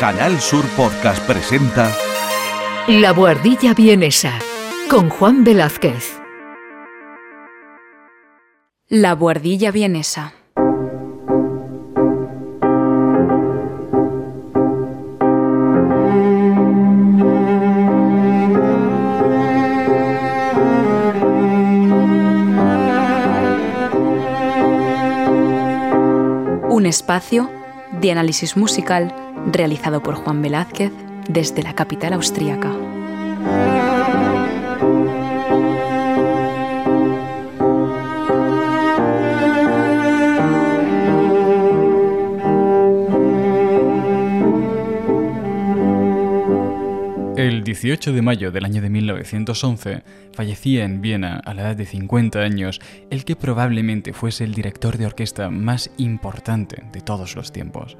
Canal Sur Podcast presenta La Buhardilla Vienesa con Juan Velázquez. La Buhardilla Vienesa. Un espacio de análisis musical realizado por Juan Velázquez desde la capital austríaca. 18 de mayo del año de 1911 fallecía en Viena a la edad de 50 años el que probablemente fuese el director de orquesta más importante de todos los tiempos.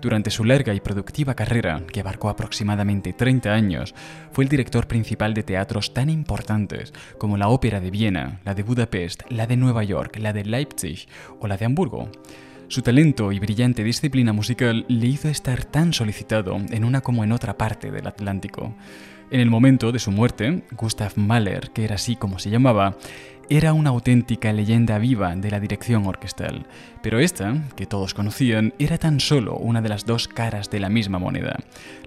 Durante su larga y productiva carrera, que abarcó aproximadamente 30 años, fue el director principal de teatros tan importantes como la Ópera de Viena, la de Budapest, la de Nueva York, la de Leipzig o la de Hamburgo. Su talento y brillante disciplina musical le hizo estar tan solicitado en una como en otra parte del Atlántico. En el momento de su muerte, Gustav Mahler, que era así como se llamaba, era una auténtica leyenda viva de la dirección orquestal, pero esta, que todos conocían, era tan solo una de las dos caras de la misma moneda.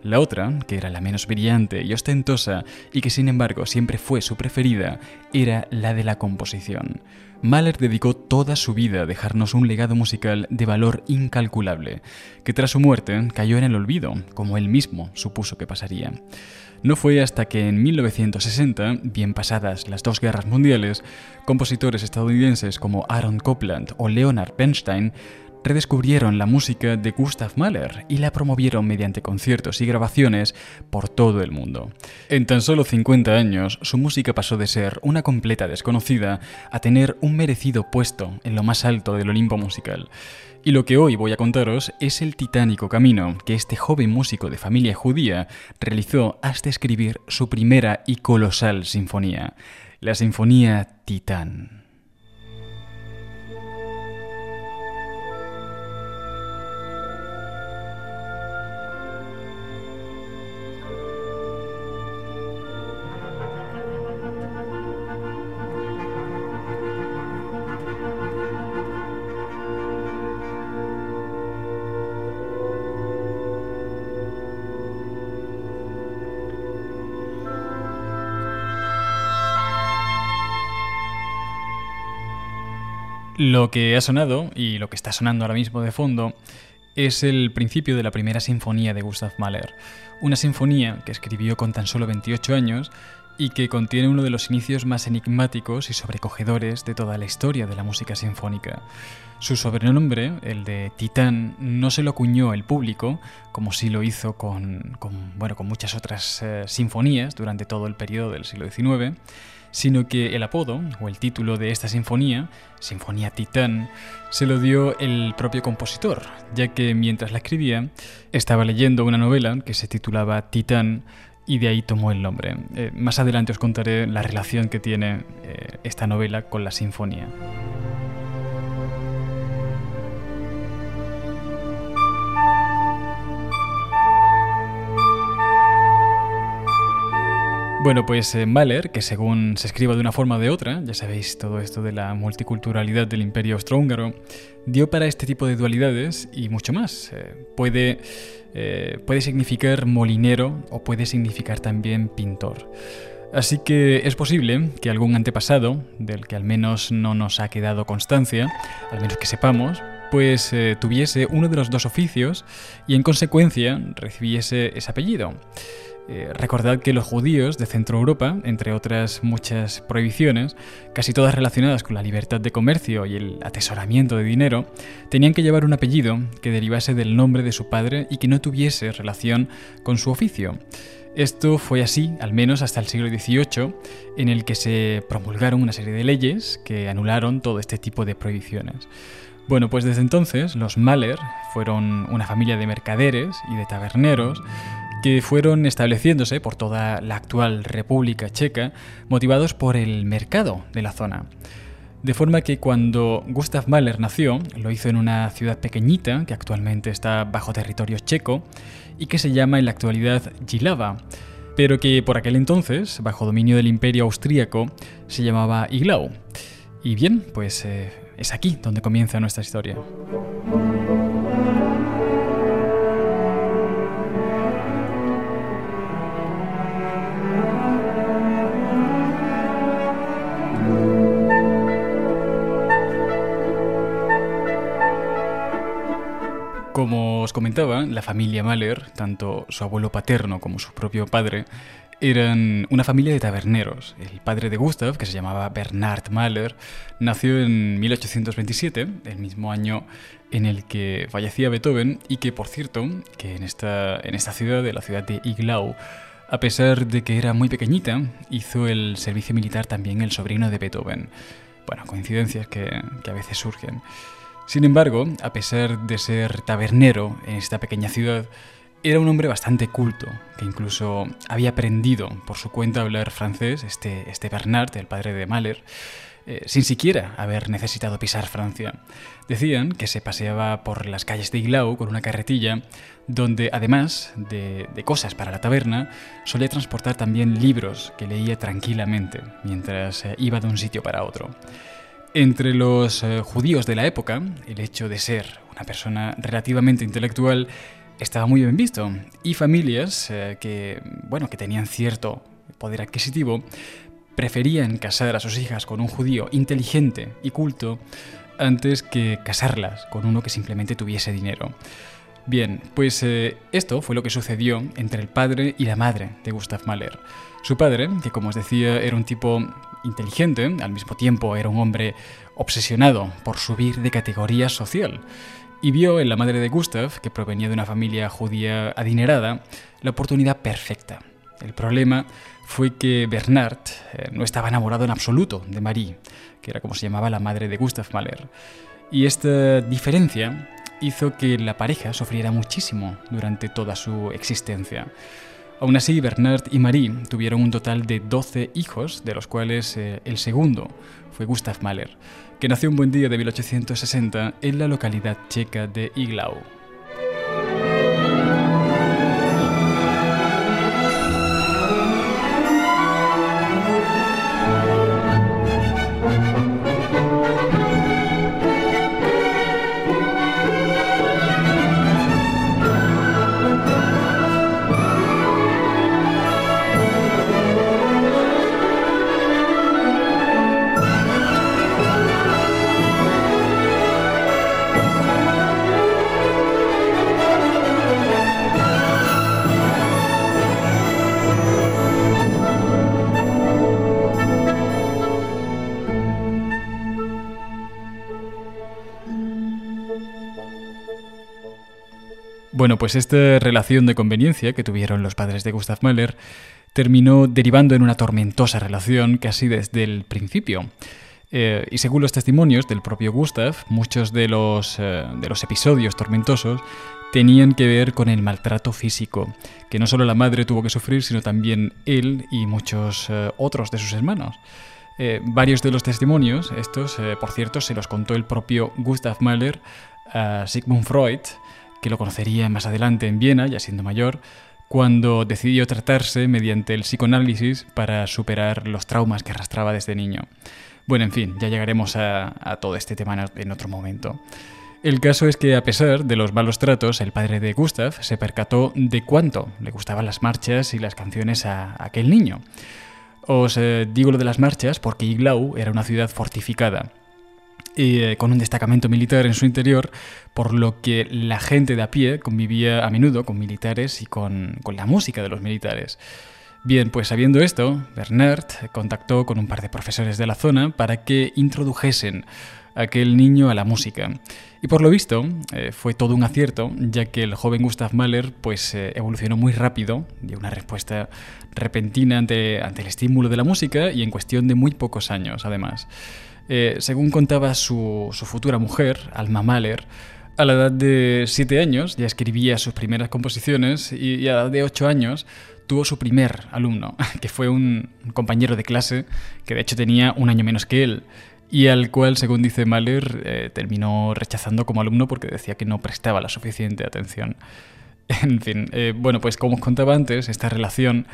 La otra, que era la menos brillante y ostentosa y que sin embargo siempre fue su preferida, era la de la composición. Mahler dedicó toda su vida a dejarnos un legado musical de valor incalculable, que tras su muerte cayó en el olvido, como él mismo supuso que pasaría. No fue hasta que en 1960, bien pasadas las dos guerras mundiales, compositores estadounidenses como Aaron Copland o Leonard Bernstein redescubrieron la música de Gustav Mahler y la promovieron mediante conciertos y grabaciones por todo el mundo. En tan solo 50 años, su música pasó de ser una completa desconocida a tener un merecido puesto en lo más alto del Olimpo musical. Y lo que hoy voy a contaros es el titánico camino que este joven músico de familia judía realizó hasta escribir su primera y colosal sinfonía, la Sinfonía Titán. Lo que ha sonado y lo que está sonando ahora mismo de fondo es el principio de la primera sinfonía de Gustav Mahler, una sinfonía que escribió con tan solo 28 años y que contiene uno de los inicios más enigmáticos y sobrecogedores de toda la historia de la música sinfónica. Su sobrenombre, el de Titán, no se lo acuñó el público, como sí lo hizo con, bueno, con muchas otras eh, sinfonías durante todo el periodo del siglo XIX, sino que el apodo o el título de esta sinfonía, Sinfonía Titán, se lo dio el propio compositor, ya que mientras la escribía estaba leyendo una novela que se titulaba Titán y de ahí tomó el nombre. Eh, más adelante os contaré la relación que tiene eh, esta novela con la sinfonía. Bueno, pues eh, Mahler, que según se escriba de una forma o de otra, ya sabéis todo esto de la multiculturalidad del imperio austrohúngaro, dio para este tipo de dualidades y mucho más. Eh, puede, eh, puede significar molinero o puede significar también pintor. Así que es posible que algún antepasado, del que al menos no nos ha quedado constancia, al menos que sepamos, pues tuviese uno de los dos oficios y en consecuencia recibiese ese apellido. Eh, recordad que los judíos de Centro Europa, entre otras muchas prohibiciones, casi todas relacionadas con la libertad de comercio y el atesoramiento de dinero, tenían que llevar un apellido que derivase del nombre de su padre y que no tuviese relación con su oficio. Esto fue así, al menos hasta el siglo XVIII, en el que se promulgaron una serie de leyes que anularon todo este tipo de prohibiciones. Bueno, pues desde entonces los Mahler fueron una familia de mercaderes y de taberneros que fueron estableciéndose por toda la actual República Checa, motivados por el mercado de la zona. De forma que cuando Gustav Mahler nació, lo hizo en una ciudad pequeñita que actualmente está bajo territorio checo y que se llama en la actualidad Gilava, pero que por aquel entonces, bajo dominio del imperio austríaco, se llamaba Iglau. Y bien, pues eh, es aquí donde comienza nuestra historia. Como os comentaba, la familia Mahler, tanto su abuelo paterno como su propio padre, eran una familia de taberneros. El padre de Gustav, que se llamaba Bernard Mahler, nació en 1827, el mismo año en el que fallecía Beethoven, y que, por cierto, que en esta, en esta ciudad, de la ciudad de Iglau, a pesar de que era muy pequeñita, hizo el servicio militar también el sobrino de Beethoven. Bueno, coincidencias que, que a veces surgen. Sin embargo, a pesar de ser tabernero en esta pequeña ciudad, era un hombre bastante culto, que incluso había aprendido por su cuenta a hablar francés, este, este Bernard, el padre de Mahler, eh, sin siquiera haber necesitado pisar Francia. Decían que se paseaba por las calles de Iglau con una carretilla, donde además de, cosas para la taberna, solía transportar también libros que leía tranquilamente mientras eh, iba de un sitio para otro. Entre los eh, judíos de la época, el hecho de ser una persona relativamente intelectual estaba muy bien visto y familias eh, que, bueno, que tenían cierto poder adquisitivo preferían casar a sus hijas con un judío inteligente y culto antes que casarlas con uno que simplemente tuviese dinero. Bien, pues eh, esto fue lo que sucedió entre el padre y la madre de Gustav Mahler. Su padre, que como os decía era un tipo inteligente, al mismo tiempo era un hombre obsesionado por subir de categoría social, y vio en la madre de Gustav, que provenía de una familia judía adinerada, la oportunidad perfecta. El problema fue que Bernard eh, no estaba enamorado en absoluto de Marie, que era como se llamaba la madre de Gustav Mahler. Y esta diferencia hizo que la pareja sufriera muchísimo durante toda su existencia. Aún así, Bernard y Marie tuvieron un total de 12 hijos, de los cuales eh, el segundo fue Gustav Mahler, que nació un buen día de 1860 en la localidad checa de Iglau. Bueno, pues esta relación de conveniencia que tuvieron los padres de Gustav Mahler terminó derivando en una tormentosa relación casi desde el principio. Eh, y según los testimonios del propio Gustav, muchos de los, eh, de los episodios tormentosos tenían que ver con el maltrato físico, que no solo la madre tuvo que sufrir, sino también él y muchos eh, otros de sus hermanos. varios de los testimonios, estos, por cierto, se los contó el propio Gustav Mahler a Sigmund Freud, que lo conocería más adelante en Viena, ya siendo mayor, cuando decidió tratarse mediante el psicoanálisis para superar los traumas que arrastraba desde niño. Bueno, en fin, ya llegaremos a, todo este tema en otro momento. El caso es que a pesar de los malos tratos, el padre de Gustav se percató de cuánto le gustaban las marchas y las canciones a, aquel niño. Os eh, digo lo de las marchas porque Iglau era una ciudad fortificada eh, con un destacamento militar en su interior, por lo que la gente de a pie convivía a menudo con militares y con, con la música de los militares. Bien, pues sabiendo esto, Bernard contactó con un par de profesores de la zona para que introdujesen a aquel niño a la música. Y por lo visto eh, fue todo un acierto, ya que el joven Gustav Mahler pues, eh, evolucionó muy rápido, dio una respuesta repentina ante, ante el estímulo de la música y en cuestión de muy pocos años, además. Eh, según contaba su, futura mujer, Alma Mahler, a la edad de 7 años ya escribía sus primeras composiciones y, a la edad de 8 años tuvo su primer alumno, que fue un compañero de clase que de hecho tenía un año menos que él y al cual, según dice Mahler, eh, terminó rechazando como alumno porque decía que no prestaba la suficiente atención. En fin, eh, bueno, pues como os contaba antes, esta relación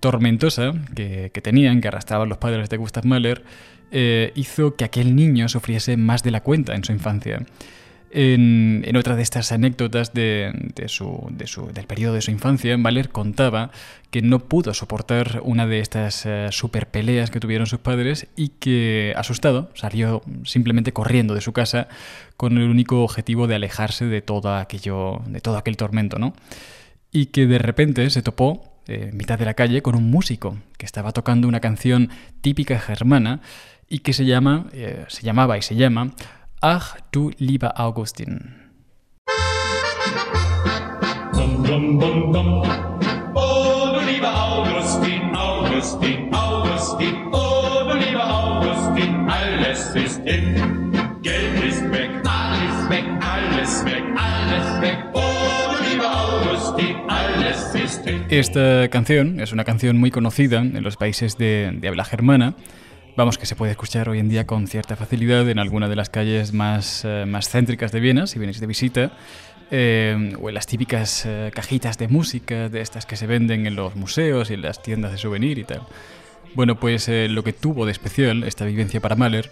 tormentosa que, tenían, que arrastraban los padres de Gustav Mahler, eh, hizo que aquel niño sufriese más de la cuenta en su infancia. En, otra de estas anécdotas de, su, del periodo de su infancia, Mahler contaba que no pudo soportar una de estas eh, super peleas que tuvieron sus padres y que, asustado, salió simplemente corriendo de su casa con el único objetivo de alejarse de todo aquello, de todo aquel tormento, ¿no? Y que de repente se topó eh, en mitad de la calle con un músico que estaba tocando una canción típica germana y que se llama, eh, se llamaba y se llama Ach du lieber Augustin. Esta canción es una canción muy conocida en los países de, habla germana. Vamos, que se puede escuchar hoy en día con cierta facilidad en alguna de las calles más, eh, más céntricas de Viena, si vienes de visita, eh, o en las típicas eh, cajitas de música, de estas que se venden en los museos y en las tiendas de souvenir y tal. Bueno, pues lo que tuvo de especial esta vivencia para Mahler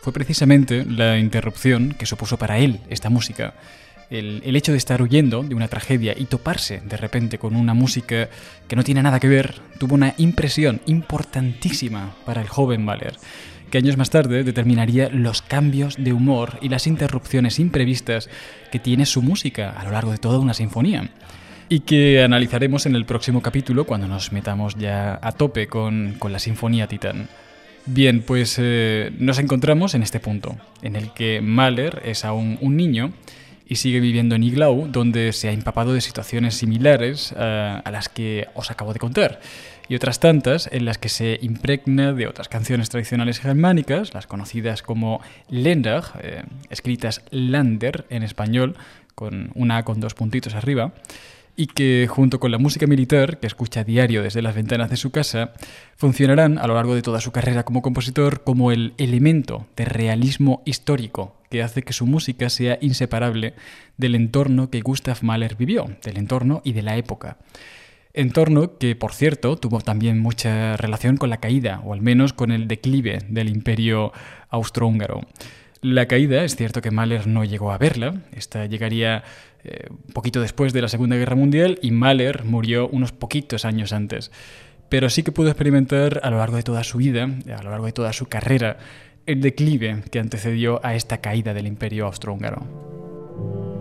fue precisamente la interrupción que supuso para él esta música. El, hecho de estar huyendo de una tragedia y toparse de repente con una música que no tiene nada que ver tuvo una impresión importantísima para el joven Mahler, que años más tarde determinaría los cambios de humor y las interrupciones imprevistas que tiene su música a lo largo de toda una sinfonía y que analizaremos en el próximo capítulo cuando nos metamos ya a tope con, con la Sinfonía Titán. Bien, pues eh, nos encontramos en este punto, en el que Mahler es aún un niño y sigue viviendo en Iglau, donde se ha empapado de situaciones similares eh, a las que os acabo de contar, y otras tantas en las que se impregna de otras canciones tradicionales germánicas, las conocidas como Länder, eh, escritas Lander en español, con una con dos puntitos arriba, y que junto con la música militar que escucha diario desde las ventanas de su casa, funcionarán a lo largo de toda su carrera como compositor como el elemento de realismo histórico que hace que su música sea inseparable del entorno que Gustav Mahler vivió, del entorno y de la época. Entorno que, por cierto, tuvo también mucha relación con la caída, o al menos con el declive del imperio austrohúngaro. La caída, es cierto que Mahler no llegó a verla, esta llegaría eh, un poquito después de la Segunda Guerra Mundial y Mahler murió unos poquitos años antes. Pero sí que pudo experimentar a lo largo de toda su vida, a lo largo de toda su carrera, el declive que antecedió a esta caída del imperio austrohúngaro.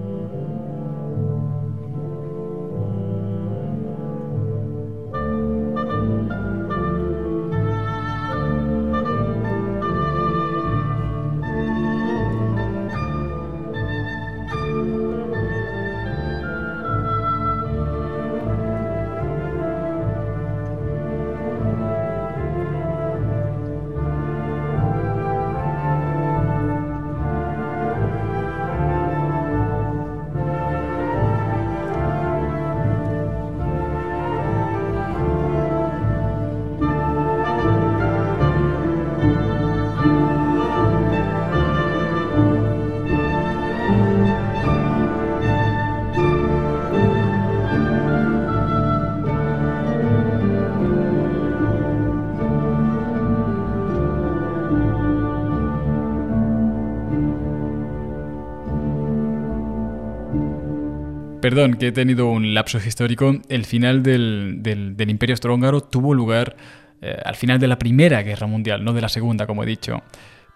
Perdón, que he tenido un lapso histórico. El final del, Imperio Austrohúngaro tuvo lugar eh, al final de la Primera Guerra Mundial, no de la Segunda, como he dicho.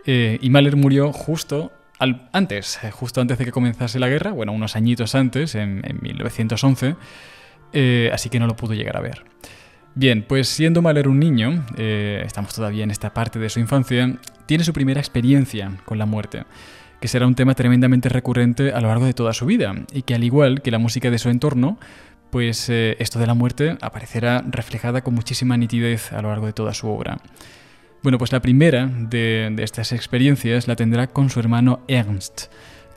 Eh, y Mahler murió justo antes, eh, justo antes de que comenzase la guerra, bueno, unos añitos antes, en, 1911, así que no lo pudo llegar a ver. Bien, pues siendo Mahler un niño, estamos todavía en esta parte de su infancia, tiene su primera experiencia con la muerte que será un tema tremendamente recurrente a lo largo de toda su vida y que al igual que la música de su entorno, pues eh, esto de la muerte aparecerá reflejada con muchísima nitidez a lo largo de toda su obra. Bueno, pues la primera de, estas experiencias la tendrá con su hermano Ernst,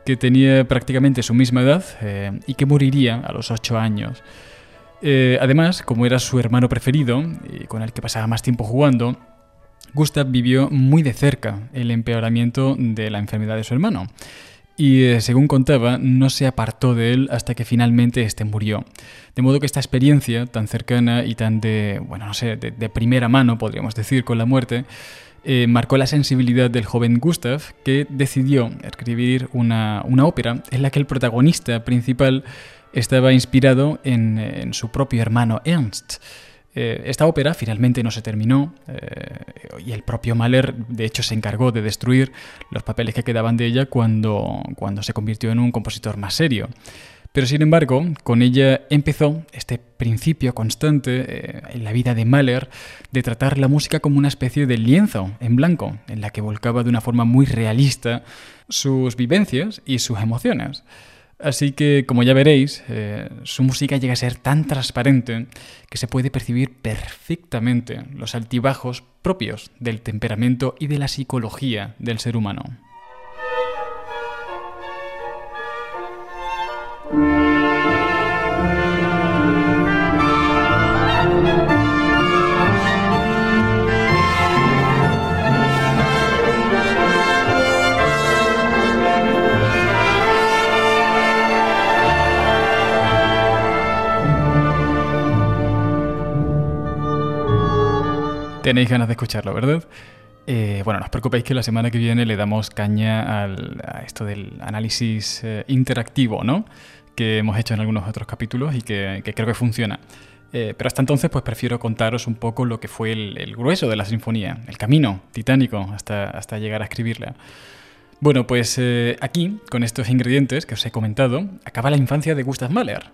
que tenía prácticamente su misma edad eh, y que moriría a los ocho años. Eh, además, como era su hermano preferido y con el que pasaba más tiempo jugando, Gustav vivió muy de cerca el empeoramiento de la enfermedad de su hermano. y eh, según contaba, no se apartó de él hasta que finalmente este murió. De modo que esta experiencia tan cercana y tan de, bueno, no sé, de, primera mano, podríamos decir, con la muerte, eh, marcó la sensibilidad del joven Gustav, que decidió escribir una, ópera en la que el protagonista principal estaba inspirado en su propio hermano Ernst. Eh, esta ópera finalmente no se terminó eh, y el propio Mahler de hecho se encargó de destruir los papeles que quedaban de ella cuando, cuando se convirtió en un compositor más serio. Pero sin embargo, con ella empezó este principio constante eh, en la vida de Mahler de tratar la música como una especie de lienzo en blanco, en la que volcaba de una forma muy realista sus vivencias y sus emociones. Así que, como ya veréis, eh, su música llega a ser tan transparente que se puede percibir perfectamente los altibajos propios del temperamento y de la psicología del ser humano. Tenéis ganas de escucharlo, ¿verdad? Eh, bueno, no os preocupéis que la semana que viene le damos caña al, a esto del análisis eh, interactivo, ¿no? Que hemos hecho en algunos otros capítulos y que, creo que funciona. Eh, pero hasta entonces, pues prefiero contaros un poco lo que fue el, grueso de la sinfonía, el camino titánico hasta, hasta llegar a escribirla. Bueno, pues aquí, con estos ingredientes que os he comentado, acaba la infancia de Gustav Mahler.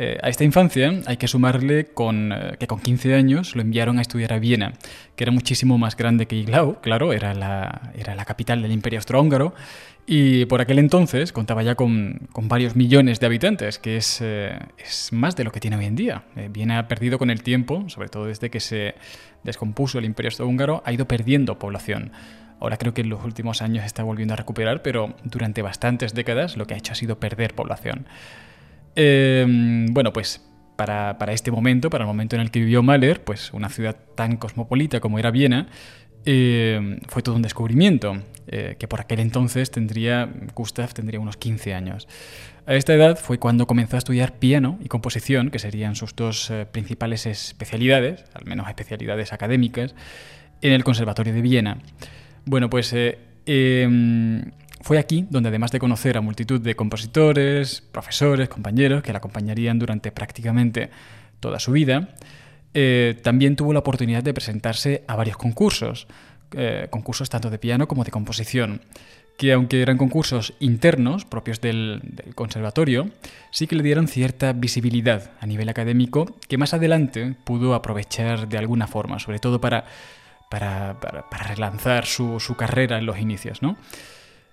Eh, a esta infancia hay que sumarle eh, que con 15 años lo enviaron a estudiar a Viena, que era muchísimo más grande que Iglau, claro, era la, era la capital del Imperio Austrohúngaro, y por aquel entonces contaba ya con, con varios millones de habitantes, que es, eh, es, más de lo que tiene hoy en día. Viena ha perdido con el tiempo, sobre todo desde que se descompuso el Imperio Austrohúngaro, ha ido perdiendo población. Ahora creo que en los últimos años está volviendo a recuperar, pero durante bastantes décadas lo que ha hecho ha sido perder población. Em, bueno, pues para, este momento, para el momento en el que vivió Mahler, pues una ciudad tan cosmopolita como era Viena, em, fue todo un descubrimiento, eh, que por aquel entonces tendría, Gustav tendría unos 15 años. A esta edad fue cuando comenzó a estudiar piano y composición, que serían sus dos eh, principales especialidades, al menos especialidades académicas, en el Conservatorio de Viena. Bueno, pues eh, em, fue aquí donde además de conocer a multitud de compositores, profesores, compañeros que la acompañarían durante prácticamente toda su vida, eh, también tuvo la oportunidad de presentarse a varios concursos, eh, concursos tanto de piano como de composición, que aunque eran concursos internos propios del, conservatorio, sí que le dieron cierta visibilidad a nivel académico que más adelante pudo aprovechar de alguna forma, sobre todo para, para, relanzar su, su, carrera en los inicios. ¿no?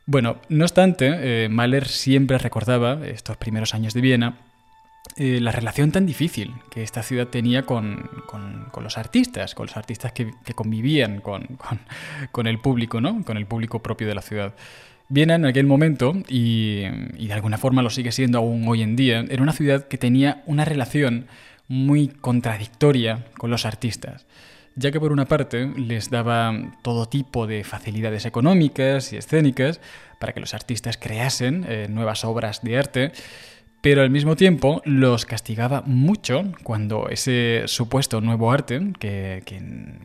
Bueno, no obstante, eh, Mahler siempre recordaba estos primeros años de Viena eh, la relación tan difícil que esta ciudad tenía con, los artistas, con los artistas que, convivían con, el público, ¿no? con el público propio de la ciudad. Viena en aquel momento, y, y de alguna forma lo sigue siendo aún hoy en día, era una ciudad que tenía una relación muy contradictoria con los artistas ya que por una parte les daba todo tipo de facilidades económicas y escénicas para que los artistas creasen eh, nuevas obras de arte, pero al mismo tiempo los castigaba mucho cuando ese supuesto nuevo arte, que,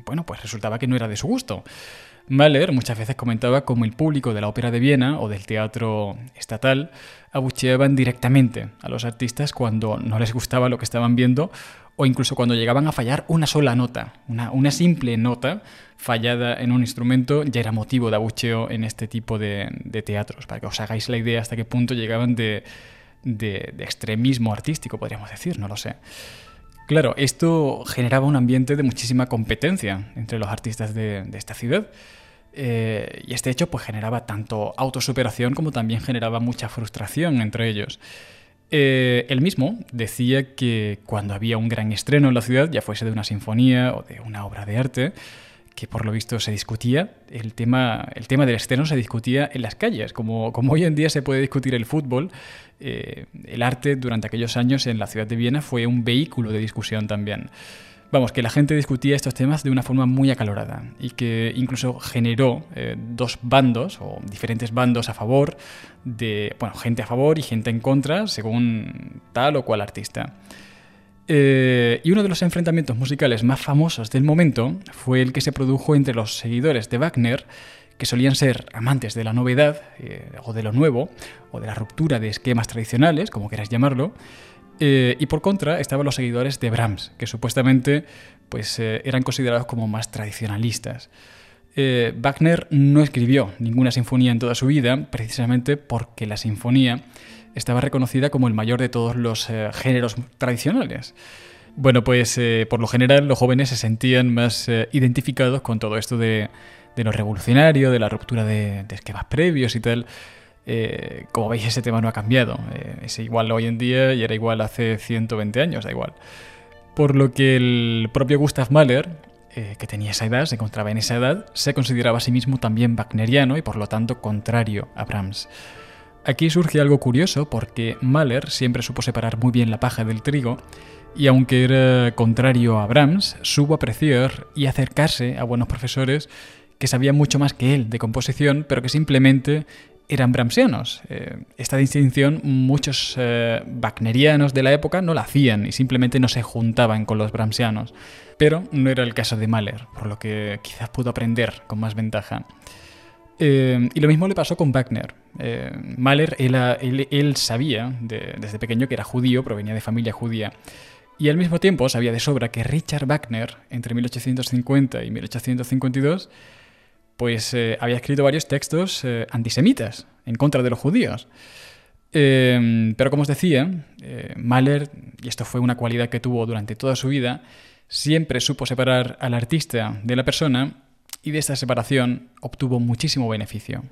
bueno, pues resultaba que no era de su gusto. Mahler muchas veces comentaba cómo el público de la ópera de Viena o del teatro estatal abucheaban directamente a los artistas cuando no les gustaba lo que estaban viendo o incluso cuando llegaban a fallar una sola nota, una, simple nota fallada en un instrumento ya era motivo de abucheo en este tipo de, teatros, para que os hagáis la idea hasta qué punto llegaban de, extremismo artístico, podríamos decir, no lo sé. Claro, esto generaba un ambiente de muchísima competencia entre los artistas de, esta ciudad. Eh, y este hecho pues generaba tanto autosuperación como también generaba mucha frustración entre ellos. Eh, él mismo decía que cuando había un gran estreno en la ciudad, ya fuese de una sinfonía o de una obra de arte, que por lo visto se discutía, el tema, el tema del estreno se discutía en las calles, como, como hoy en día se puede discutir el fútbol, eh, el arte durante aquellos años en la ciudad de Viena fue un vehículo de discusión también. Vamos, que la gente discutía estos temas de una forma muy acalorada y que incluso generó eh, dos bandos o diferentes bandos a favor de, bueno, gente a favor y gente en contra según tal o cual artista. Eh, y uno de los enfrentamientos musicales más famosos del momento fue el que se produjo entre los seguidores de Wagner, que solían ser amantes de la novedad eh, o de lo nuevo, o de la ruptura de esquemas tradicionales, como queráis llamarlo, eh, y por contra estaban los seguidores de Brahms, que supuestamente pues, eh, eran considerados como más tradicionalistas. Eh, Wagner no escribió ninguna sinfonía en toda su vida, precisamente porque la sinfonía estaba reconocida como el mayor de todos los géneros tradicionales. Bueno, pues por lo general los jóvenes se sentían más identificados con todo esto de, lo revolucionario, de la ruptura de, de esquemas previos y tal. Eh, como veis, ese tema no ha cambiado. Eh, es igual hoy en día y era igual hace 120 años, da igual. Por lo que el propio Gustav Mahler, eh, que tenía esa edad, se encontraba en esa edad, se consideraba a sí mismo también wagneriano y por lo tanto contrario a Brahms. Aquí surge algo curioso porque Mahler siempre supo separar muy bien la paja del trigo y aunque era contrario a Brahms, supo apreciar y acercarse a buenos profesores que sabían mucho más que él de composición, pero que simplemente eran brahmsianos. Eh, esta distinción muchos eh, wagnerianos de la época no la hacían y simplemente no se juntaban con los brahmsianos. Pero no era el caso de Mahler, por lo que quizás pudo aprender con más ventaja. Eh, y lo mismo le pasó con Wagner. Mahler, él, sabía desde pequeño que era judío, provenía de familia judía. Y al mismo tiempo sabía de sobra que Richard Wagner, entre 1850 y 1852, pues eh, había escrito varios textos eh, antisemitas en contra de los judíos. Em, pero como os decía, eh, Mahler, y esto fue una cualidad que tuvo durante toda su vida, siempre supo separar al artista de la persona y de esta separación obtuvo muchísimo beneficio.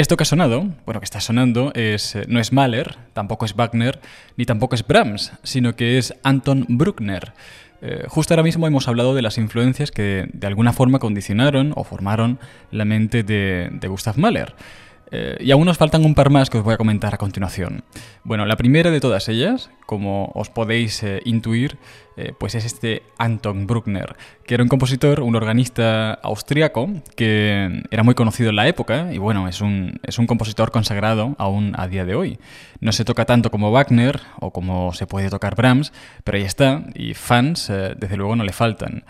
Esto que ha sonado, bueno, que está sonando, es, eh, no es Mahler, tampoco es Wagner, ni tampoco es Brahms, sino que es Anton Bruckner. Eh, justo ahora mismo hemos hablado de las influencias que de alguna forma condicionaron o formaron la mente de, de Gustav Mahler. Eh, y aún nos faltan un par más que os voy a comentar a continuación. Bueno, la primera de todas ellas, como os podéis eh, intuir, eh, pues es este Anton Bruckner, que era un compositor, un organista austriaco, que era muy conocido en la época y bueno, es un, es un compositor consagrado aún a día de hoy. No se toca tanto como Wagner o como se puede tocar Brahms, pero ahí está, y fans desde luego no le faltan.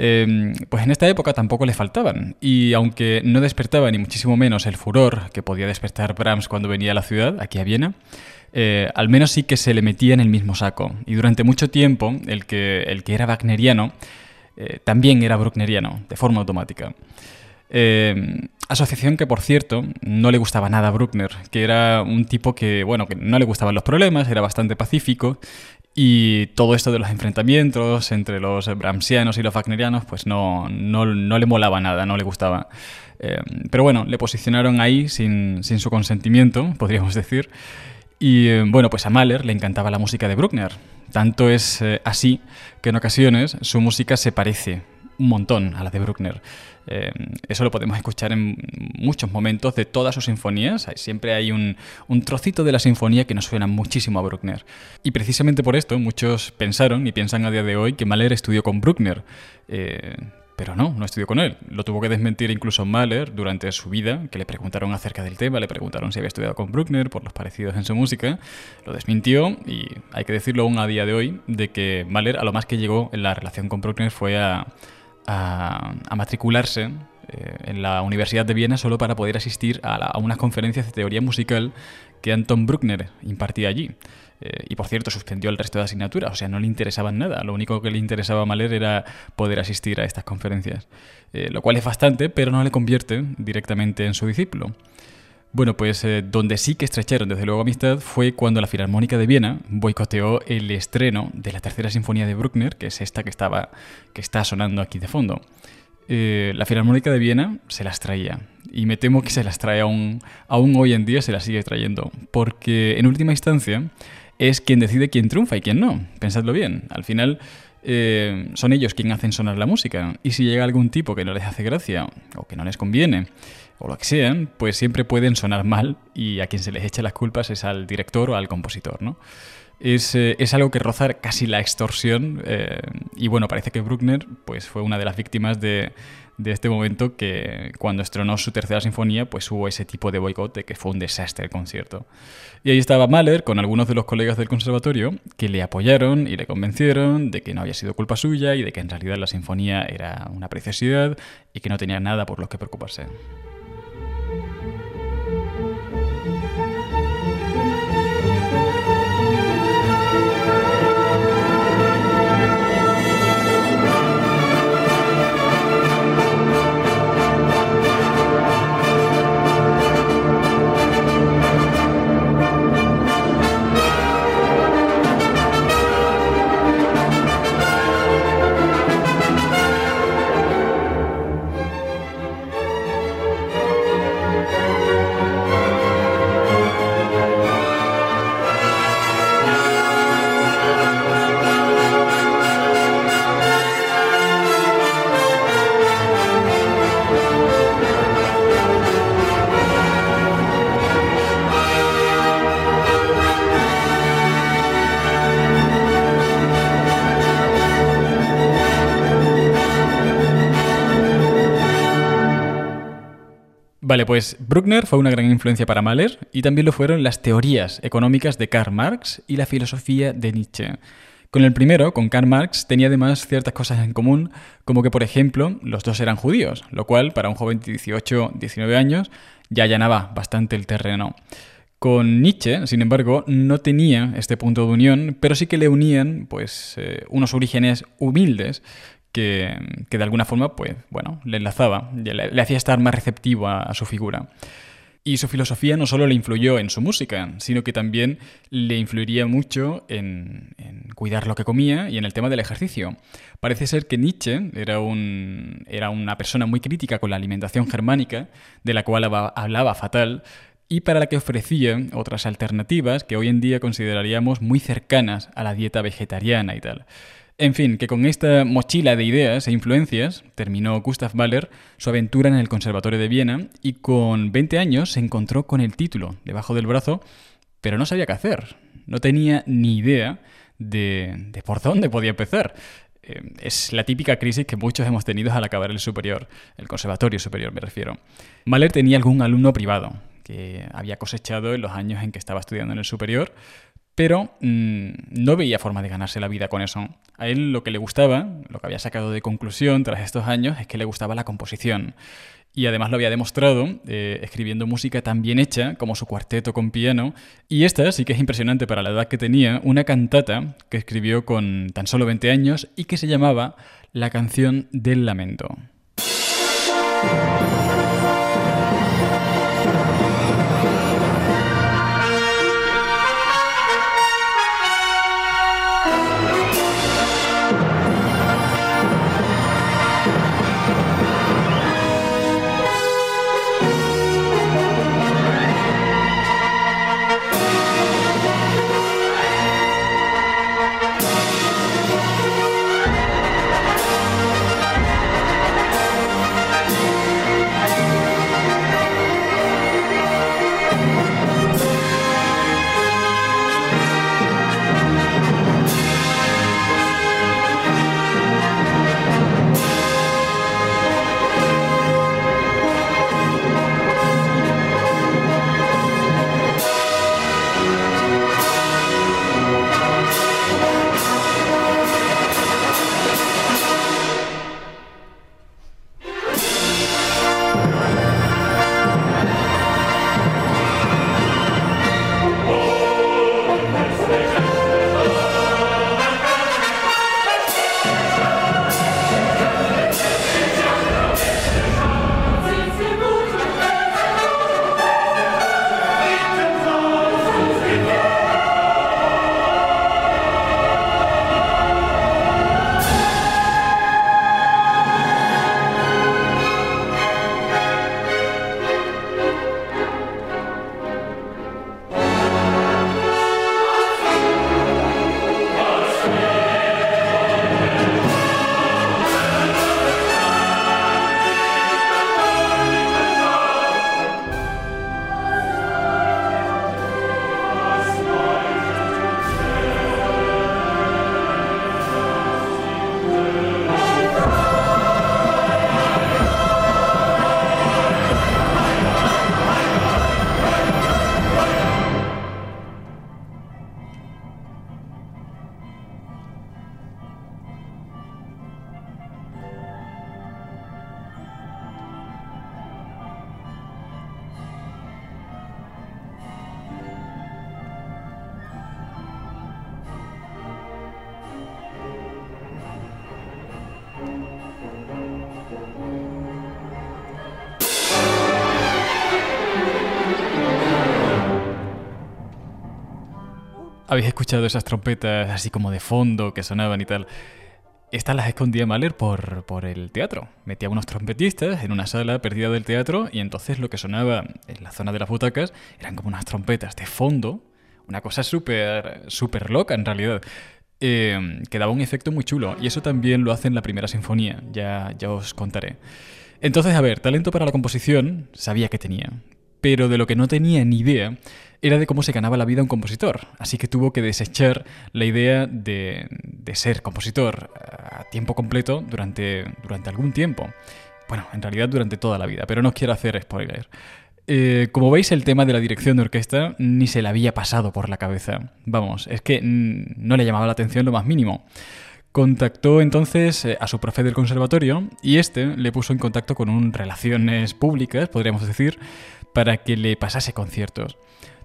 Em, pues en esta época tampoco le faltaban. Y aunque no despertaba ni muchísimo menos el furor que podía despertar Brahms cuando venía a la ciudad, aquí a Viena, eh, al menos sí que se le metía en el mismo saco. Y durante mucho tiempo, el que, el que era wagneriano eh, también era bruckneriano, de forma automática. Em, asociación que, por cierto, no le gustaba nada a Bruckner, que era un tipo que, bueno, que no le gustaban los problemas, era bastante pacífico y todo esto de los enfrentamientos entre los brahmsianos y los wagnerianos, pues no, no, le molaba nada, no le gustaba. Eh, pero bueno, le posicionaron ahí sin, su consentimiento, podríamos decir. Y eh, bueno, pues a Mahler le encantaba la música de Bruckner. Tanto es eh, así que en ocasiones su música se parece un montón a la de Bruckner. Eh, eso lo podemos escuchar en muchos momentos de todas sus sinfonías. Siempre hay un, trocito de la sinfonía que nos suena muchísimo a Bruckner. Y precisamente por esto muchos pensaron y piensan a día de hoy que Mahler estudió con Bruckner. Eh, pero no, no estudió con él. Lo tuvo que desmentir incluso Mahler durante su vida, que le preguntaron acerca del tema, le preguntaron si había estudiado con Bruckner por los parecidos en su música. Lo desmintió y hay que decirlo aún a día de hoy, de que Mahler a lo más que llegó en la relación con Bruckner fue a a, matricularse eh, en la Universidad de Viena solo para poder asistir a, a unas conferencias de teoría musical que Anton Bruckner impartía allí. Eh, y por cierto, suspendió el resto de asignaturas, o sea, no le interesaban nada. Lo único que le interesaba a Mahler era poder asistir a estas conferencias. Eh, lo cual es bastante, pero no le convierte directamente en su discípulo. Bueno, pues eh, donde sí que estrecharon desde luego amistad fue cuando la Filarmónica de Viena boicoteó el estreno de la tercera sinfonía de Bruckner, que es esta que, estaba, que está sonando aquí de fondo. la Filarmónica de Viena se las traía. Y me temo que se las trae aún, aún hoy en día, se las sigue trayendo. Porque en última instancia, es quien decide quién triunfa y quién no. Pensadlo bien. Al final eh, son ellos quienes hacen sonar la música. Y si llega algún tipo que no les hace gracia o que no les conviene o lo que sea, pues siempre pueden sonar mal y a quien se les echa las culpas es al director o al compositor, ¿no? Es, eh, es, algo que roza casi la extorsión eh, y bueno, parece que Bruckner pues, fue una de las víctimas de, de este momento que cuando estrenó su tercera sinfonía, pues hubo ese tipo de boicot de que fue un desastre el concierto. Y ahí estaba Mahler con algunos de los colegas del conservatorio que le apoyaron y le convencieron de que no había sido culpa suya y de que en realidad la sinfonía era una preciosidad y que no tenía nada por lo que preocuparse. Pues Bruckner fue una gran influencia para Mahler y también lo fueron las teorías económicas de Karl Marx y la filosofía de Nietzsche. Con el primero, con Karl Marx, tenía además ciertas cosas en común, como que, por ejemplo, los dos eran judíos, lo cual, para un joven de 18, 19 años, ya allanaba bastante el terreno. Con Nietzsche, sin embargo, no tenía este punto de unión, pero sí que le unían pues, eh, unos orígenes humildes que, de alguna forma, pues, bueno, le enlazaba, le, hacía estar más receptivo a, su figura. Y su filosofía no solo le influyó en su música, sino que también le influiría mucho en, cuidar lo que comía y en el tema del ejercicio. Parece ser que Nietzsche era, un, era una persona muy crítica con la alimentación germánica, de la cual hablaba fatal, y para la que ofrecía otras alternativas que hoy en día consideraríamos muy cercanas a la dieta vegetariana y tal. En fin, que con esta mochila de ideas e influencias terminó Gustav Mahler su aventura en el Conservatorio de Viena y con 20 años se encontró con el título debajo del brazo, pero no sabía qué hacer. No tenía ni idea de, por dónde podía empezar. Eh, es la típica crisis que muchos hemos tenido al acabar el superior, el conservatorio superior me refiero. Mahler tenía algún alumno privado que había cosechado en los años en que estaba estudiando en el superior, pero mm, no veía forma de ganarse la vida con eso. A él lo que le gustaba, lo que había sacado de conclusión tras estos años, es que le gustaba la composición. Y además lo había demostrado eh, escribiendo música tan bien hecha como su cuarteto con piano. Y esta sí que es impresionante para la edad que tenía, una cantata que escribió con tan solo 20 años y que se llamaba La canción del lamento. Habéis escuchado esas trompetas así como de fondo que sonaban y tal. Estas las escondía Mahler por, por el teatro. Metía unos trompetistas en una sala perdida del teatro y entonces lo que sonaba en la zona de las butacas eran como unas trompetas de fondo. Una cosa súper súper loca en realidad. Eh, que daba un efecto muy chulo. Y eso también lo hace en la primera sinfonía. Ya, ya os contaré. Entonces, a ver, talento para la composición sabía que tenía. Pero de lo que no tenía ni idea era de cómo se ganaba la vida un compositor, así que tuvo que desechar la idea de, ser compositor a tiempo completo durante, durante algún tiempo. Bueno, en realidad durante toda la vida, pero no quiero hacer spoiler. Eh, como veis, el tema de la dirección de orquesta ni se le había pasado por la cabeza. Vamos, es que no le llamaba la atención lo más mínimo. Contactó entonces eh, a su profe del conservatorio y este le puso en contacto con un relaciones públicas, podríamos decir, para que le pasase conciertos.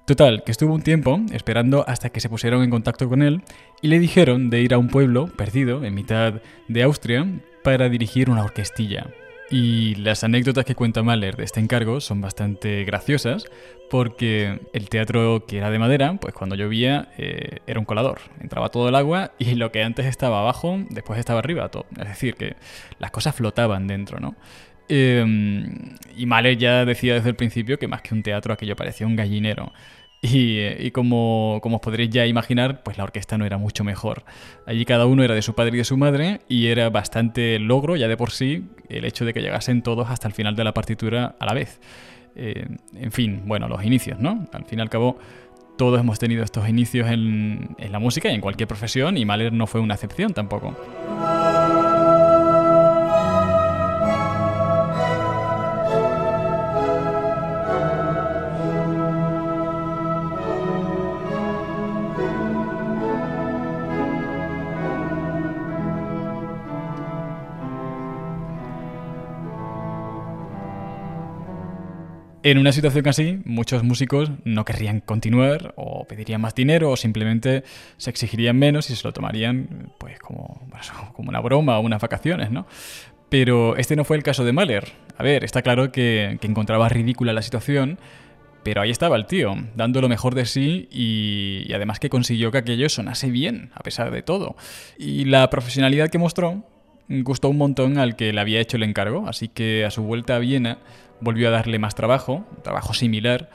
Total, que estuvo un tiempo esperando hasta que se pusieron en contacto con él y le dijeron de ir a un pueblo perdido en mitad de Austria para dirigir una orquestilla. Y las anécdotas que cuenta Mahler de este encargo son bastante graciosas porque el teatro que era de madera, pues cuando llovía eh, era un colador. Entraba todo el agua y lo que antes estaba abajo, después estaba arriba. Todo. Es decir, que las cosas flotaban dentro, ¿no? Em, y Mahler ya decía desde el principio que más que un teatro aquello parecía un gallinero. Y, como, como, os podréis ya imaginar, pues la orquesta no era mucho mejor. Allí cada uno era de su padre y de su madre y era bastante logro ya de por sí el hecho de que llegasen todos hasta el final de la partitura a la vez. Eh, en fin, bueno, los inicios, ¿no? Al fin y al cabo, todos hemos tenido estos inicios en, en la música y en cualquier profesión y Mahler no fue una excepción tampoco. En una situación así, muchos músicos no querrían continuar o pedirían más dinero o simplemente se exigirían menos y se lo tomarían pues como, como una broma o unas vacaciones, ¿no? Pero este no fue el caso de Mahler. A ver, está claro que, encontraba ridícula la situación, pero ahí estaba el tío, dando lo mejor de sí y, y, además que consiguió que aquello sonase bien, a pesar de todo. Y la profesionalidad que mostró gustó un montón al que le había hecho el encargo, así que a su vuelta a Viena volvió a darle más trabajo, trabajo similar,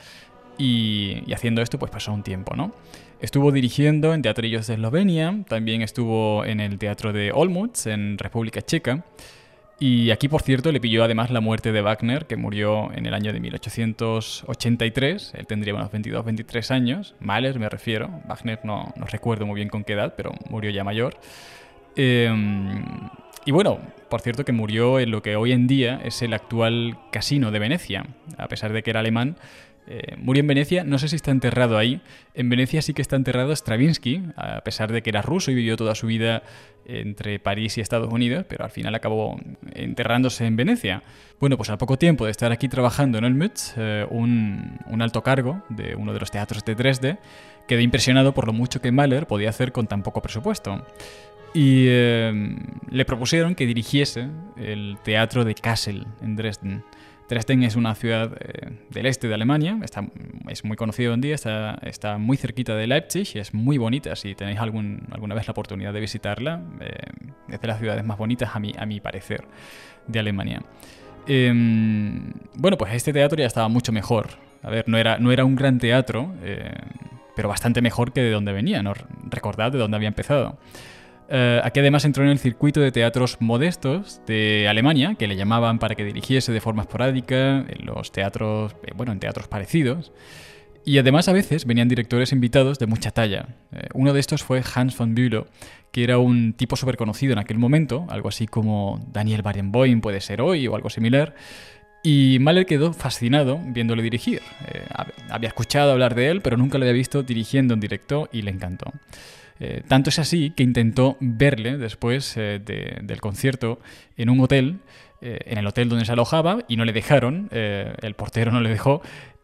y, haciendo esto pues pasó un tiempo, ¿no? Estuvo dirigiendo en teatrillos de Eslovenia, también estuvo en el teatro de Olmutz, en República Checa, y aquí, por cierto, le pilló además la muerte de Wagner, que murió en el año de 1883. Él tendría unos 22, 23 años. Mahler me refiero. Wagner no, no recuerdo muy bien con qué edad, pero murió ya mayor. Eh, y bueno, por cierto que murió en lo que hoy en día es el actual casino de Venecia, a pesar de que era alemán. Eh, murió en Venecia, no sé si está enterrado ahí. En Venecia sí que está enterrado Stravinsky, a pesar de que era ruso y vivió toda su vida entre París y Estados Unidos, pero al final acabó enterrándose en Venecia. Bueno, pues al poco tiempo de estar aquí trabajando en el eh, un, un, alto cargo de uno de los teatros de Dresde quedó impresionado por lo mucho que Mahler podía hacer con tan poco presupuesto y eh, le propusieron que dirigiese el teatro de Kassel en Dresden. Dresden es una ciudad eh, del este de Alemania, está, es muy conocido hoy en día, está, está, muy cerquita de Leipzig y es muy bonita. Si tenéis algún, alguna vez la oportunidad de visitarla, eh, es de las ciudades más bonitas a mi, a mi parecer de Alemania. Em, bueno, pues este teatro ya estaba mucho mejor. A ver, no era, no era un gran teatro, pero bastante mejor que de donde venía, ¿no? Recordad de dónde había empezado. Eh, aquí además entró en el circuito de teatros modestos de Alemania, que le llamaban para que dirigiese de forma esporádica en los teatros, eh, bueno, en teatros parecidos. Y además a veces venían directores invitados de mucha talla. Eh, uno de estos fue Hans von Bülow, que era un tipo súper conocido en aquel momento, algo así como Daniel Barenboim puede ser hoy o algo similar. Y Mahler quedó fascinado viéndole dirigir. había escuchado hablar de él, pero nunca lo había visto dirigiendo en directo y le encantó. Eh, tanto es así que intentó verle después eh, del concierto en un hotel, eh, en el hotel donde se alojaba, y no le dejaron, el portero no le dejó,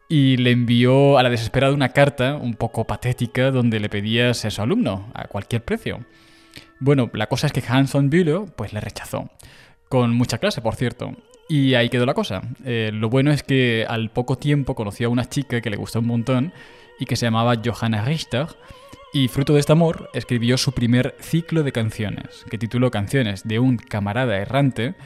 y le envió a la desesperada una carta un poco patética donde le pedía ser su alumno a cualquier precio. Bueno, la cosa es que Hanson Bülow pues le rechazó, con mucha clase, por cierto. Y ahí quedó la cosa. lo bueno es que al poco tiempo conoció a una chica que le gustó un montón y que se llamaba Johanna Richter, Y fruto de este amor, escribió su primer ciclo de canciones, que tituló Canciones de un camarada errante.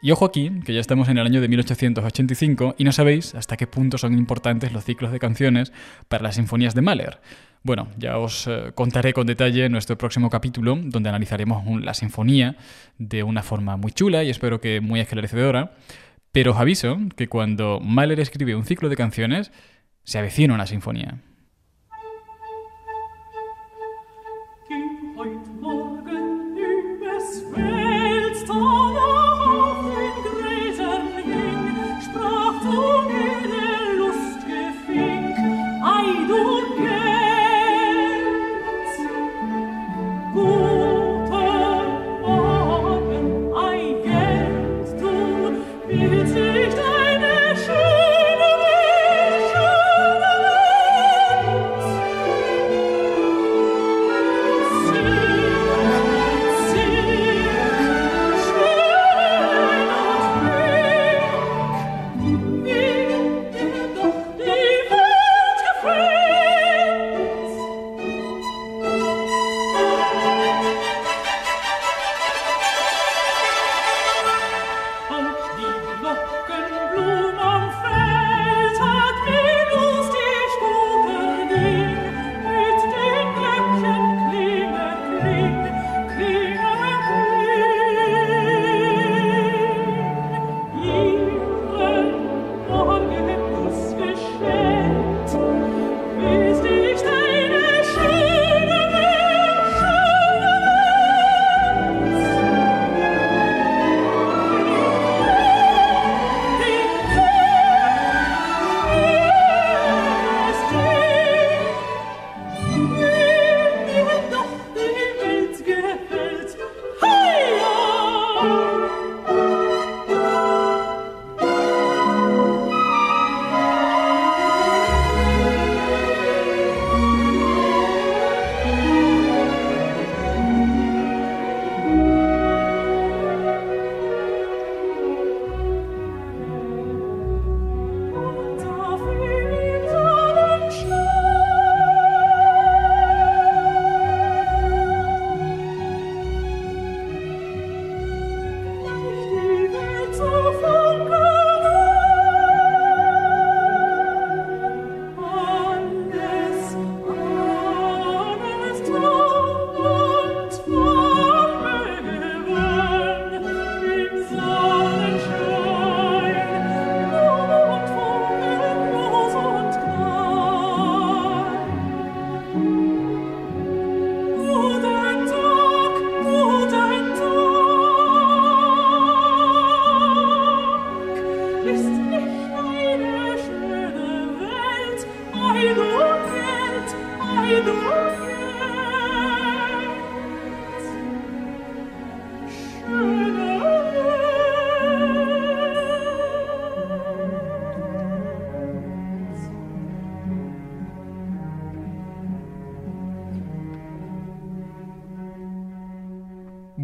Y ojo aquí, que ya estamos en el año de 1885 y no sabéis hasta qué punto son importantes los ciclos de canciones para las sinfonías de Mahler. Bueno, ya os eh, contaré con detalle en nuestro próximo capítulo, donde analizaremos la sinfonía de una forma muy chula y espero que muy esclarecedora. Pero os aviso que cuando Mahler escribe un ciclo de canciones, se avecina una sinfonía.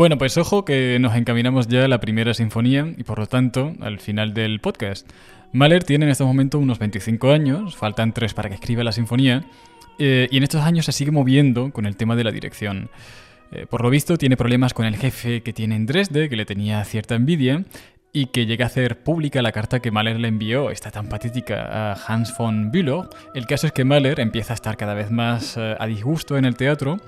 Bueno, pues ojo que nos encaminamos ya a la primera sinfonía y por lo tanto al final del podcast. Mahler tiene en este momento unos 25 años, faltan tres para que escriba la sinfonía, eh, y en estos años se sigue moviendo con el tema de la dirección. Eh, por lo visto tiene problemas con el jefe que tiene en Dresde, que le tenía cierta envidia, y que llega a hacer pública la carta que Mahler le envió, esta tan patética, a Hans von Bülow. El caso es que Mahler empieza a estar cada vez más eh, a disgusto en el teatro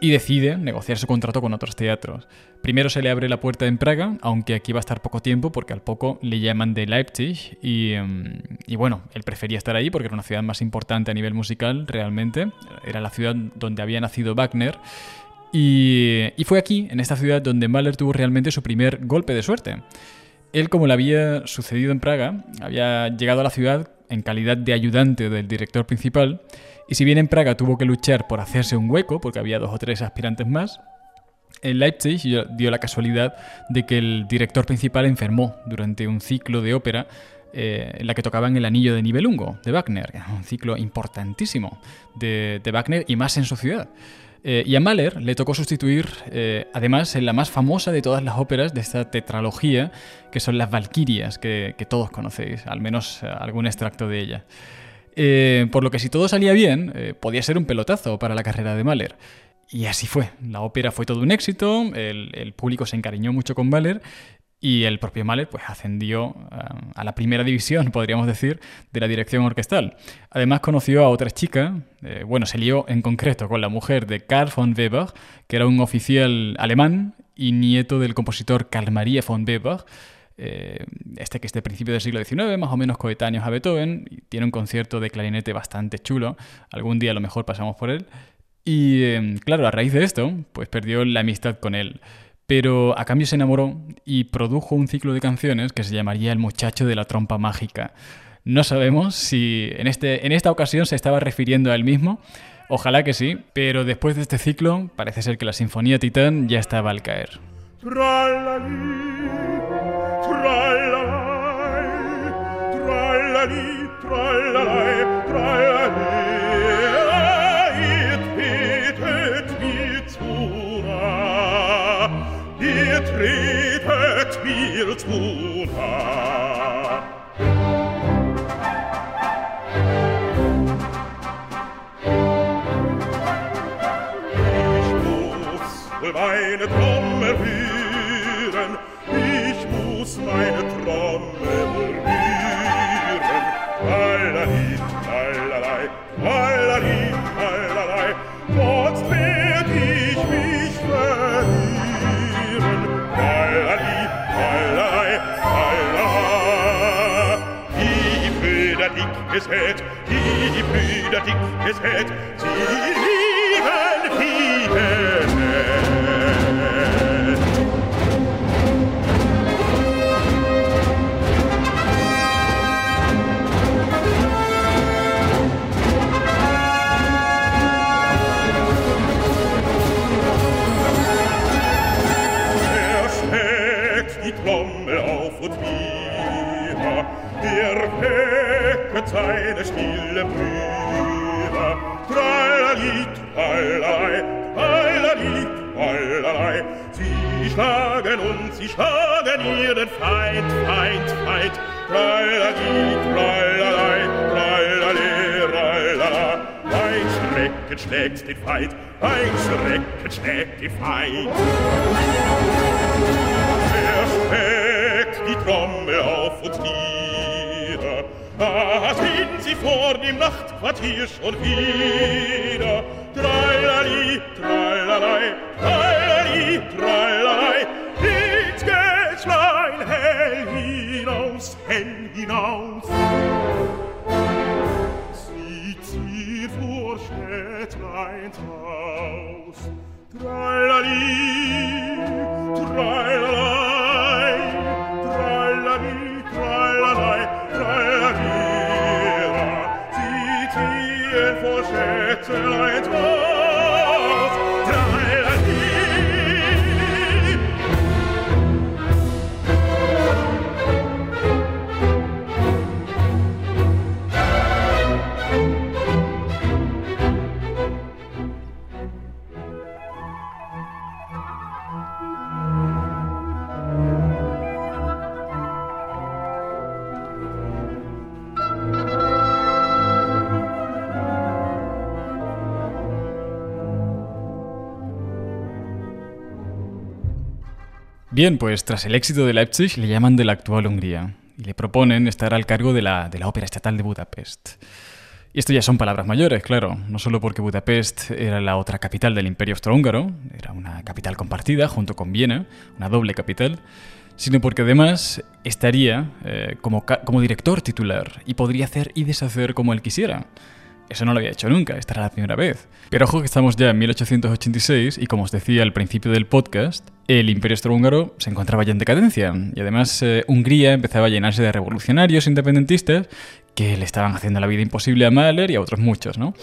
y decide negociar su contrato con otros teatros. Primero se le abre la puerta en Praga, aunque aquí va a estar poco tiempo porque al poco le llaman de Leipzig y, em, y bueno, él prefería estar ahí porque era una ciudad más importante a nivel musical realmente. Era la ciudad donde había nacido Wagner. Y, y fue aquí, en esta ciudad, donde Mahler tuvo realmente su primer golpe de suerte. Él, como le había sucedido en Praga, había llegado a la ciudad en calidad de ayudante del director principal, y si bien en Praga tuvo que luchar por hacerse un hueco, porque había dos o tres aspirantes más, en Leipzig dio la casualidad de que el director principal enfermó durante un ciclo de ópera eh, en la que tocaban el Anillo de Nibelungo de Wagner, un ciclo importantísimo de Wagner y más en su ciudad. Eh, y a Mahler le tocó sustituir, eh, además, en la más famosa de todas las óperas de esta tetralogía, que son las Valquirias, que, todos conocéis, al menos eh, algún extracto de ella. Por lo que si todo salía bien, podía ser un pelotazo para la carrera de Mahler. Y así fue. La ópera fue todo un éxito, el, público se encariñó mucho con Mahler y el propio Mahler pues, ascendió a la primera división, podríamos decir, de la dirección orquestal. Además conoció a otra chica, bueno, se lió en concreto con la mujer de Karl von Weber, que era un oficial alemán y nieto del compositor Karl Maria von Weber, eh, este que es de principio del siglo XIX, más o menos coetáneos a Beethoven, tiene un concierto de clarinete bastante chulo, algún día a lo mejor pasamos por él, y em, claro, a raíz de esto, pues perdió la amistad con él, pero a cambio se enamoró y produjo un ciclo de canciones que se llamaría El muchacho de la trompa mágica. No sabemos si en, este, en esta ocasión se estaba refiriendo a él mismo, Ojalá que sí, pero después de este ciclo parece ser que la Sinfonía Titán ya estaba al caer. gesät, die Brüder dick gesät, sie lieben Hiebe. Seine stille Brüder. Tralali, tralali, tralali, tralali. Sie schlagen und sie schlagen ihren Feind, Feind, Feind. Tralali, tralali, tralali, tralala. Ein Schrecken schlägt den Feind, ein Schrecken schlägt den Feind. Er schlägt die Trommel auf und nieder, Da sind sie vor dem Nachtquartier schon wieder. Tralali, tralalei, tralali, tralalei, ins Gäschlein hell hinaus, hell hinaus. Sie zieht vor Städtlein Traus. Tralali, tralalei, Excellent Bien, pues tras el éxito de Leipzig le llaman de la actual Hungría y le proponen estar al cargo de la, de la Ópera Estatal de Budapest. Y esto ya son palabras mayores, claro, no solo porque Budapest era la otra capital del Imperio Austrohúngaro, era una capital compartida junto con Viena, una doble capital, sino porque además estaría eh, como, como director titular y podría hacer y deshacer como él quisiera. Eso no lo había hecho nunca, esta la primera vez. Pero ojo que estamos ya en 1886 y como os decía al principio del podcast, el imperio austrohúngaro se encontraba ya en decadencia y además eh, Hungría empezaba a llenarse de revolucionarios independentistas que le estaban haciendo la vida imposible a Mahler y a otros muchos, ¿no?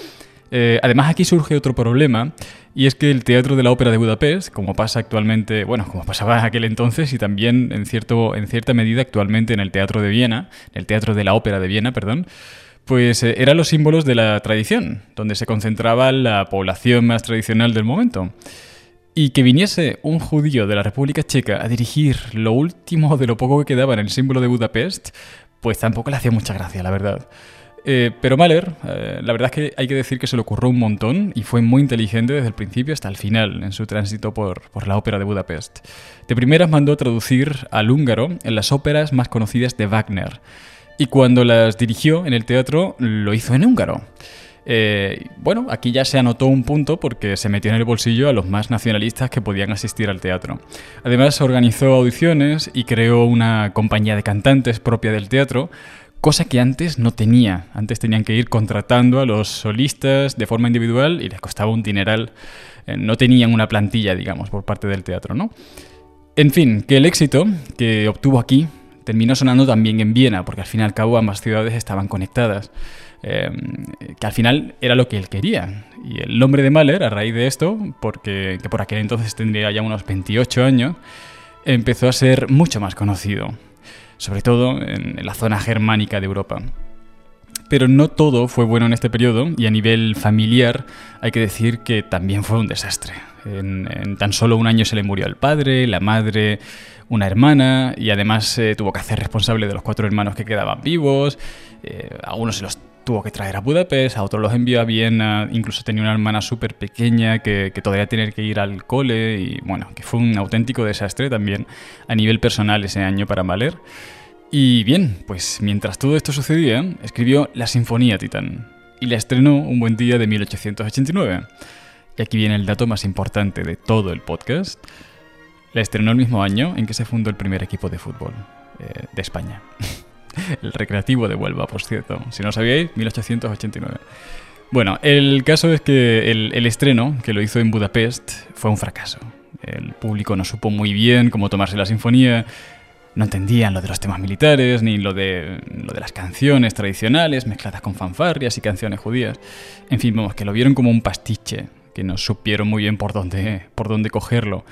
Eh, además aquí surge otro problema y es que el Teatro de la Ópera de Budapest, como pasa actualmente, bueno, como pasaba en aquel entonces y también en, cierto, en cierta medida actualmente en el Teatro de Viena, el Teatro de la Ópera de Viena, perdón, pues eh, eran los símbolos de la tradición, donde se concentraba la población más tradicional del momento. Y que viniese un judío de la República Checa a dirigir lo último de lo poco que quedaba en el símbolo de Budapest, pues tampoco le hacía mucha gracia, la verdad. Eh, pero Mahler, eh, la verdad es que hay que decir que se le ocurrió un montón y fue muy inteligente desde el principio hasta el final en su tránsito por, por la ópera de Budapest. De primeras mandó traducir al húngaro en las óperas más conocidas de Wagner y cuando las dirigió en el teatro lo hizo en húngaro. Eh, bueno, aquí ya se anotó un punto porque se metió en el bolsillo a los más nacionalistas que podían asistir al teatro. Además, organizó audiciones y creó una compañía de cantantes propia del teatro, cosa que antes no tenía. Antes tenían que ir contratando a los solistas de forma individual y les costaba un dineral. Eh, no tenían una plantilla, digamos, por parte del teatro, ¿no? En fin, que el éxito que obtuvo aquí terminó sonando también en Viena, porque al fin y al cabo ambas ciudades estaban conectadas. Em, que al final era lo que él quería. Y el nombre de Mahler, a raíz de esto, porque que por aquel entonces tendría ya unos 28 años, empezó a ser mucho más conocido, sobre todo en, la zona germánica de Europa. Pero no todo fue bueno en este periodo y a nivel familiar hay que decir que también fue un desastre. En, tan solo un año se le murió el padre, la madre, una hermana y además se tuvo que hacer responsable de los cuatro hermanos que quedaban vivos. Eh, algunos se los tuvo que traer a Budapest, a otros los envió a Viena, incluso tenía una hermana súper pequeña que, todavía tenía que ir al cole y bueno, que fue un auténtico desastre también a nivel personal ese año para Mahler. Y bien, pues mientras todo esto sucedía, escribió la Sinfonía Titán y la estrenó un buen día de 1889. Y aquí viene el dato más importante de todo el podcast. La estrenó el mismo año en que se fundó el primer equipo de fútbol eh, de España. el recreativo de Huelva, por cierto. Si no sabíais, 1889. Bueno, el caso es que el, estreno, que lo hizo en Budapest, fue un fracaso. El público no supo muy bien cómo tomarse la sinfonía, no entendían lo de los temas militares, ni lo de, lo de las canciones tradicionales mezcladas con fanfarrias y canciones judías. En fin, vamos, que lo vieron como un pastiche, que no supieron muy bien por dónde, por dónde cogerlo.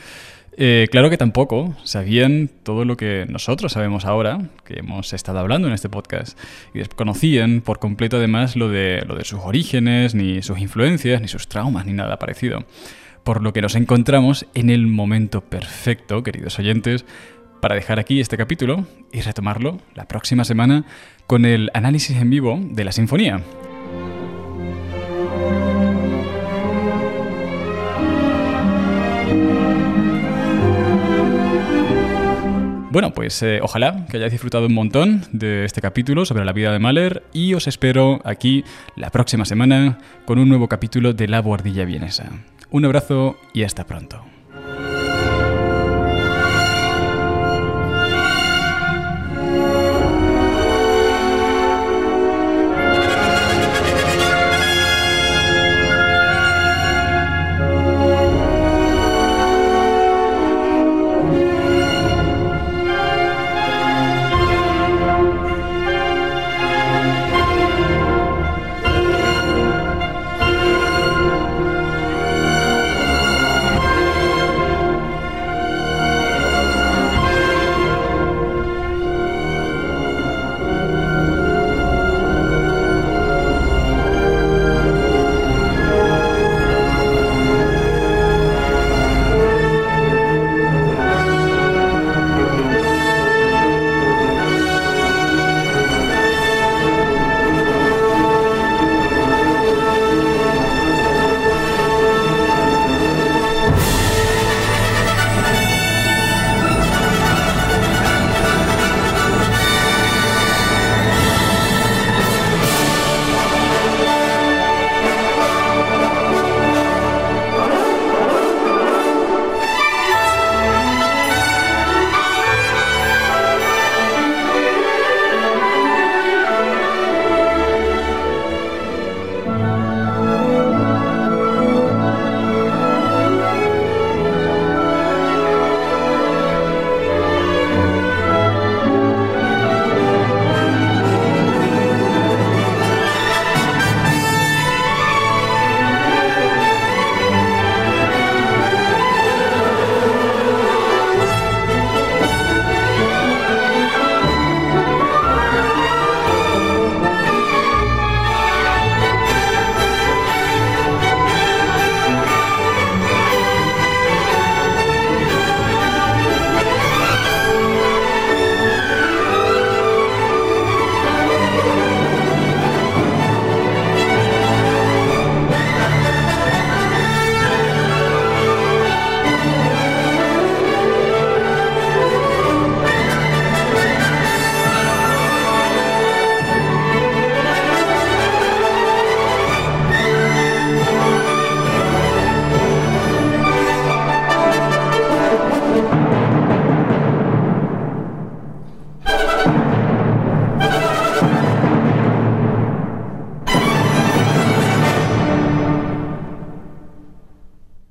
Eh, claro que tampoco sabían todo lo que nosotros sabemos ahora, que hemos estado hablando en este podcast, y desconocían por completo además lo de, lo de sus orígenes, ni sus influencias, ni sus traumas, ni nada parecido. Por lo que nos encontramos en el momento perfecto, queridos oyentes, para dejar aquí este capítulo y retomarlo la próxima semana con el análisis en vivo de la sinfonía. Bueno, pues eh, ojalá que hayáis disfrutado un montón de este capítulo sobre la vida de Mahler y os espero aquí la próxima semana con un nuevo capítulo de La Guardilla Vienesa. Un abrazo y hasta pronto.